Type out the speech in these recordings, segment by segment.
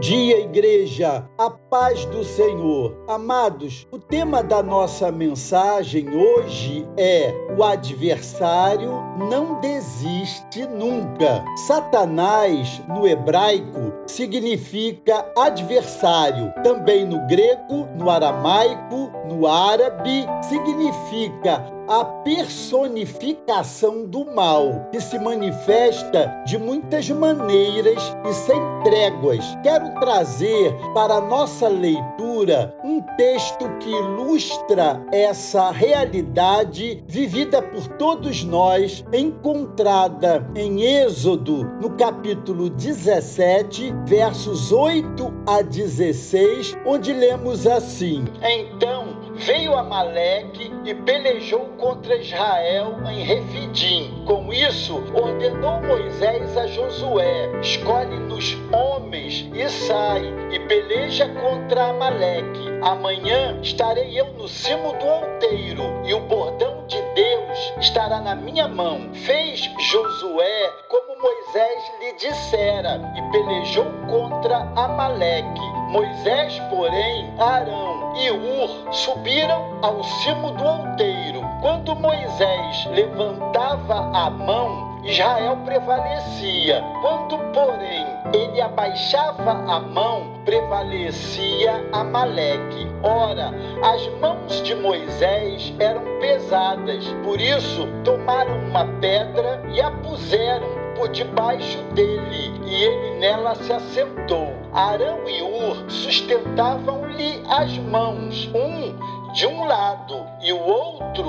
dia, igreja. A paz do Senhor. Amados, o tema da nossa mensagem hoje é: o adversário não desiste nunca. Satanás, no hebraico, significa adversário. Também no grego, no aramaico, no árabe, significa a personificação do mal, que se manifesta de muitas maneiras e sem tréguas. Quero trazer para a nossa leitura um texto que ilustra essa realidade vivida por todos nós, encontrada em Êxodo, no capítulo 17, versos 8 a 16, onde lemos assim: Então veio Amaleque e pelejou contra Israel em Refidim. Com isso, ordenou Moisés a Josué: escolhe-nos homens e sai e peleja contra Amaleque. Amanhã estarei eu no cimo do outeiro e o bordão de Deus estará na minha mão. Fez Josué como Moisés lhe dissera e pelejou contra Amaleque. Moisés, porém, Arão e Ur subiram ao cimo do outeiro. Quando Moisés levantava a mão, Israel prevalecia. Quando, porém, ele abaixava a mão, prevalecia Amaleque. Ora, as mãos de Moisés eram pesadas, por isso tomaram uma pedra e a puseram debaixo dele, e ele nela se assentou. Arão e Ur sustentavam-lhe as mãos, um de um lado e o outro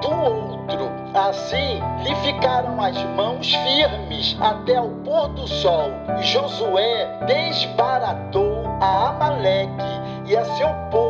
do outro. Assim lhe ficaram as mãos firmes até o pôr do sol. E Josué desbaratou a Amaleque e a seu povo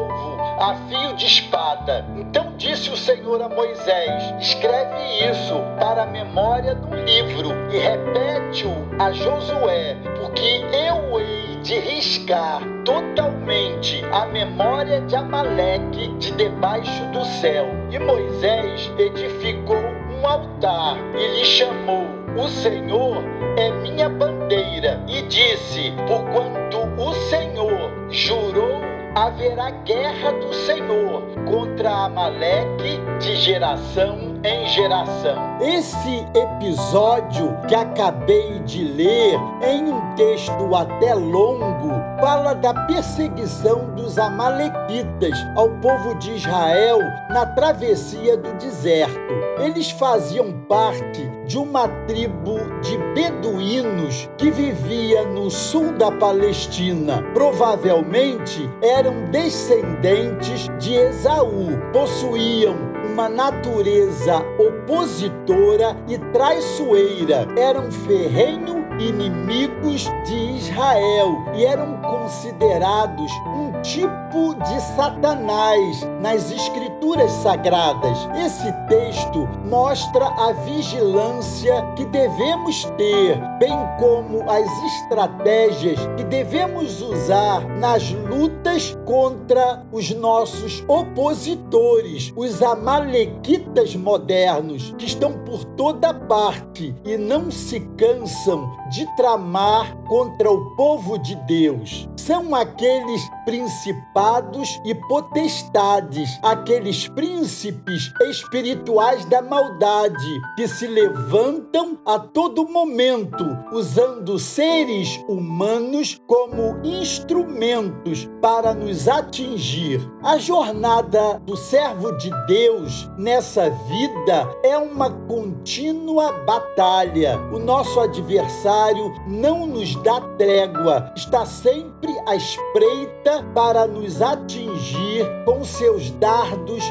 a fio de espada. Então disse o Senhor a Moisés: Escreve isso para a memória do livro e repete-o a Josué, porque eu hei de riscar totalmente a memória de Amaleque de debaixo do céu. E Moisés edificou um altar e lhe chamou: O Senhor é minha bandeira. E disse: Porquanto o Senhor jurou haverá guerra do Senhor contra Amaleque de geração em geração. Esse episódio que acabei de ler em um texto até longo fala da perseguição dos amalequitas ao povo de Israel na travessia do deserto. Eles faziam parte de uma tribo de beduínos que vivia no sul da Palestina. Provavelmente eram descendentes de Esaú, possuíam uma natureza opositora e traiçoeira. Eram ferrenho inimigos de Israel e eram considerados um tipo de Satanás nas escrituras sagradas. Esse texto mostra a vigilância que devemos ter, bem como as estratégias que devemos usar nas lutas contra os nossos opositores, os amalequitas modernos, que estão por toda parte e não se cansam de tramar contra o povo de Deus. São aqueles principados e potestades, aqueles príncipes espirituais da maldade que se levantam a todo momento, usando seres humanos como instrumentos para nos atingir. A jornada do servo de Deus nessa vida é uma contínua batalha. O nosso adversário não nos dá trégua, está sempre à espreita para nos atingir com seus dardos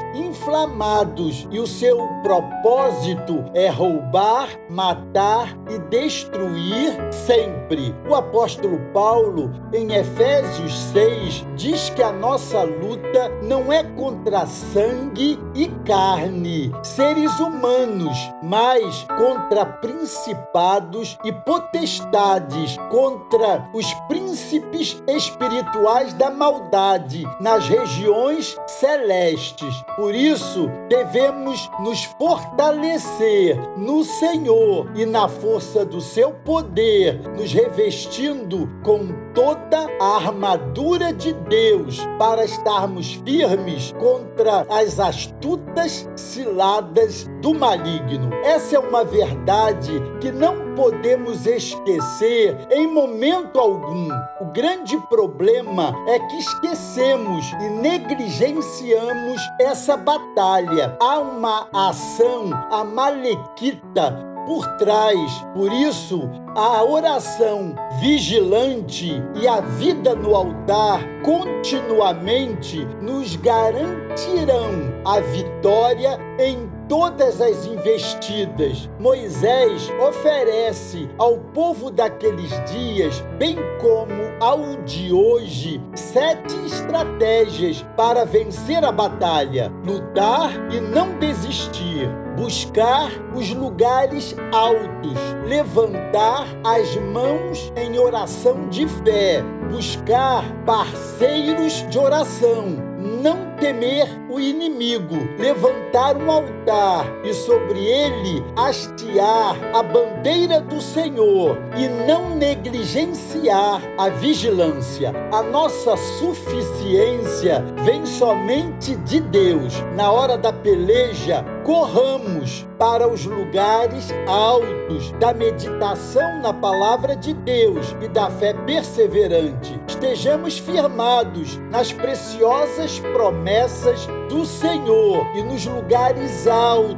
inflamados, e o seu propósito é roubar, matar e destruir sempre. O apóstolo Paulo, em Efésios 6, diz que a nossa luta não é contra sangue e carne, seres humanos, mas contra principados e potestades, contra os príncipes espirituais da maldade nas regiões celestes. Por isso, devemos nos fortalecer no Senhor e na força do seu poder, nos revestindo com toda a armadura de Deus para estarmos firmes contra as astutas ciladas do maligno. Essa é uma verdade que não podemos esquecer em momento algum. O grande problema é que esquecemos e negligenciamos essa batalha. Há uma ação amalequita por trás. Por isso, a oração vigilante e a vida no altar continuamente nos garantirão a vitória em todas as investidas. Moisés oferece ao povo daqueles dias, bem como ao de hoje, sete estratégias para vencer a batalha: lutar e não desistir buscar os lugares altos, levantar as mãos em oração de fé, buscar parceiros de oração, temer o inimigo, levantar um altar e sobre ele hastear a bandeira do Senhor e não negligenciar a vigilância. A nossa suficiência vem somente de Deus. Na hora da peleja, corramos para os lugares altos da meditação na palavra de Deus e da fé perseverante. Estejamos firmados nas preciosas promessas do Senhor e nos lugares altos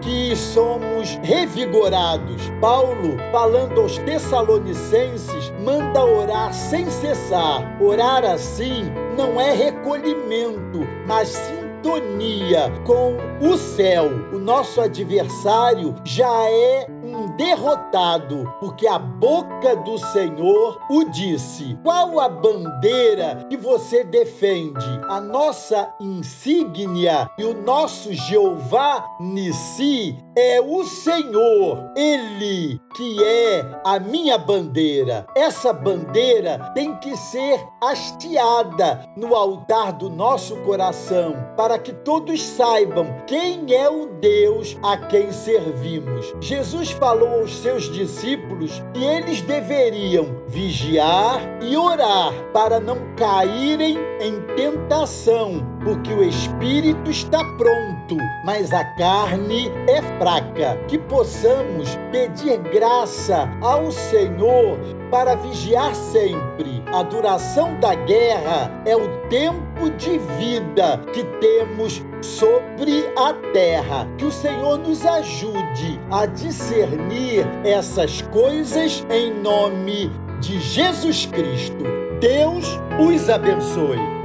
que somos revigorados. Paulo, falando aos Tessalonicenses, manda orar sem cessar. Orar assim não é recolhimento, mas sim sintonia com o céu. O nosso adversário já é um derrotado, porque a boca do Senhor o disse. Qual a bandeira que você defende? A nossa insígnia e o nosso Jeová Nissi é o Senhor, Ele que é a minha bandeira. Essa bandeira tem que ser hasteada no altar do nosso coração, para que todos saibam quem é o Deus a quem servimos. Jesus falou aos seus discípulos que eles deveriam vigiar e orar para não caírem em tentação, porque o espírito está pronto, mas a carne é fraca. Que possamos pedir graça ao Senhor para vigiar sempre. A duração da guerra é o tempo de vida que temos sobre a terra. Que o Senhor nos ajude a discernir essas coisas em nome de Jesus Cristo. Deus os abençoe.